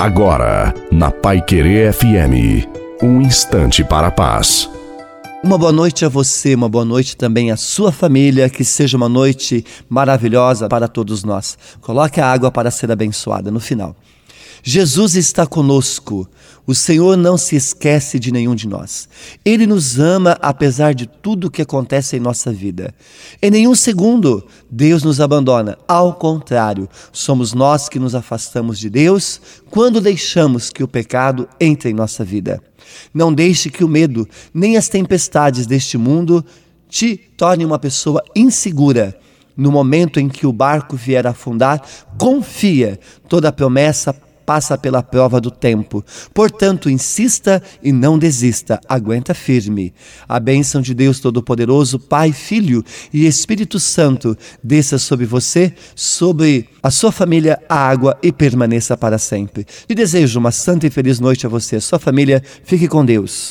Agora, na Pai Querer FM, um instante para a paz. Uma boa noite a você, uma boa noite também à sua família, que seja uma noite maravilhosa para todos nós. Coloque a água para ser abençoada no final. Jesus está conosco. O Senhor não se esquece de nenhum de nós. Ele nos ama apesar de tudo o que acontece em nossa vida. Em nenhum segundo Deus nos abandona. Ao contrário, somos nós que nos afastamos de Deus quando deixamos que o pecado entre em nossa vida. Não deixe que o medo nem as tempestades deste mundo te tornem uma pessoa insegura. No momento em que o barco vier a afundar, confia, toda a promessa passa pela prova do tempo. Portanto, insista e não desista, aguenta firme. A bênção de Deus Todo-Poderoso, Pai, Filho e Espírito Santo desça sobre você, sobre a sua família, a água e permaneça para sempre. Te desejo uma santa e feliz noite a você, a sua família. Fique com Deus.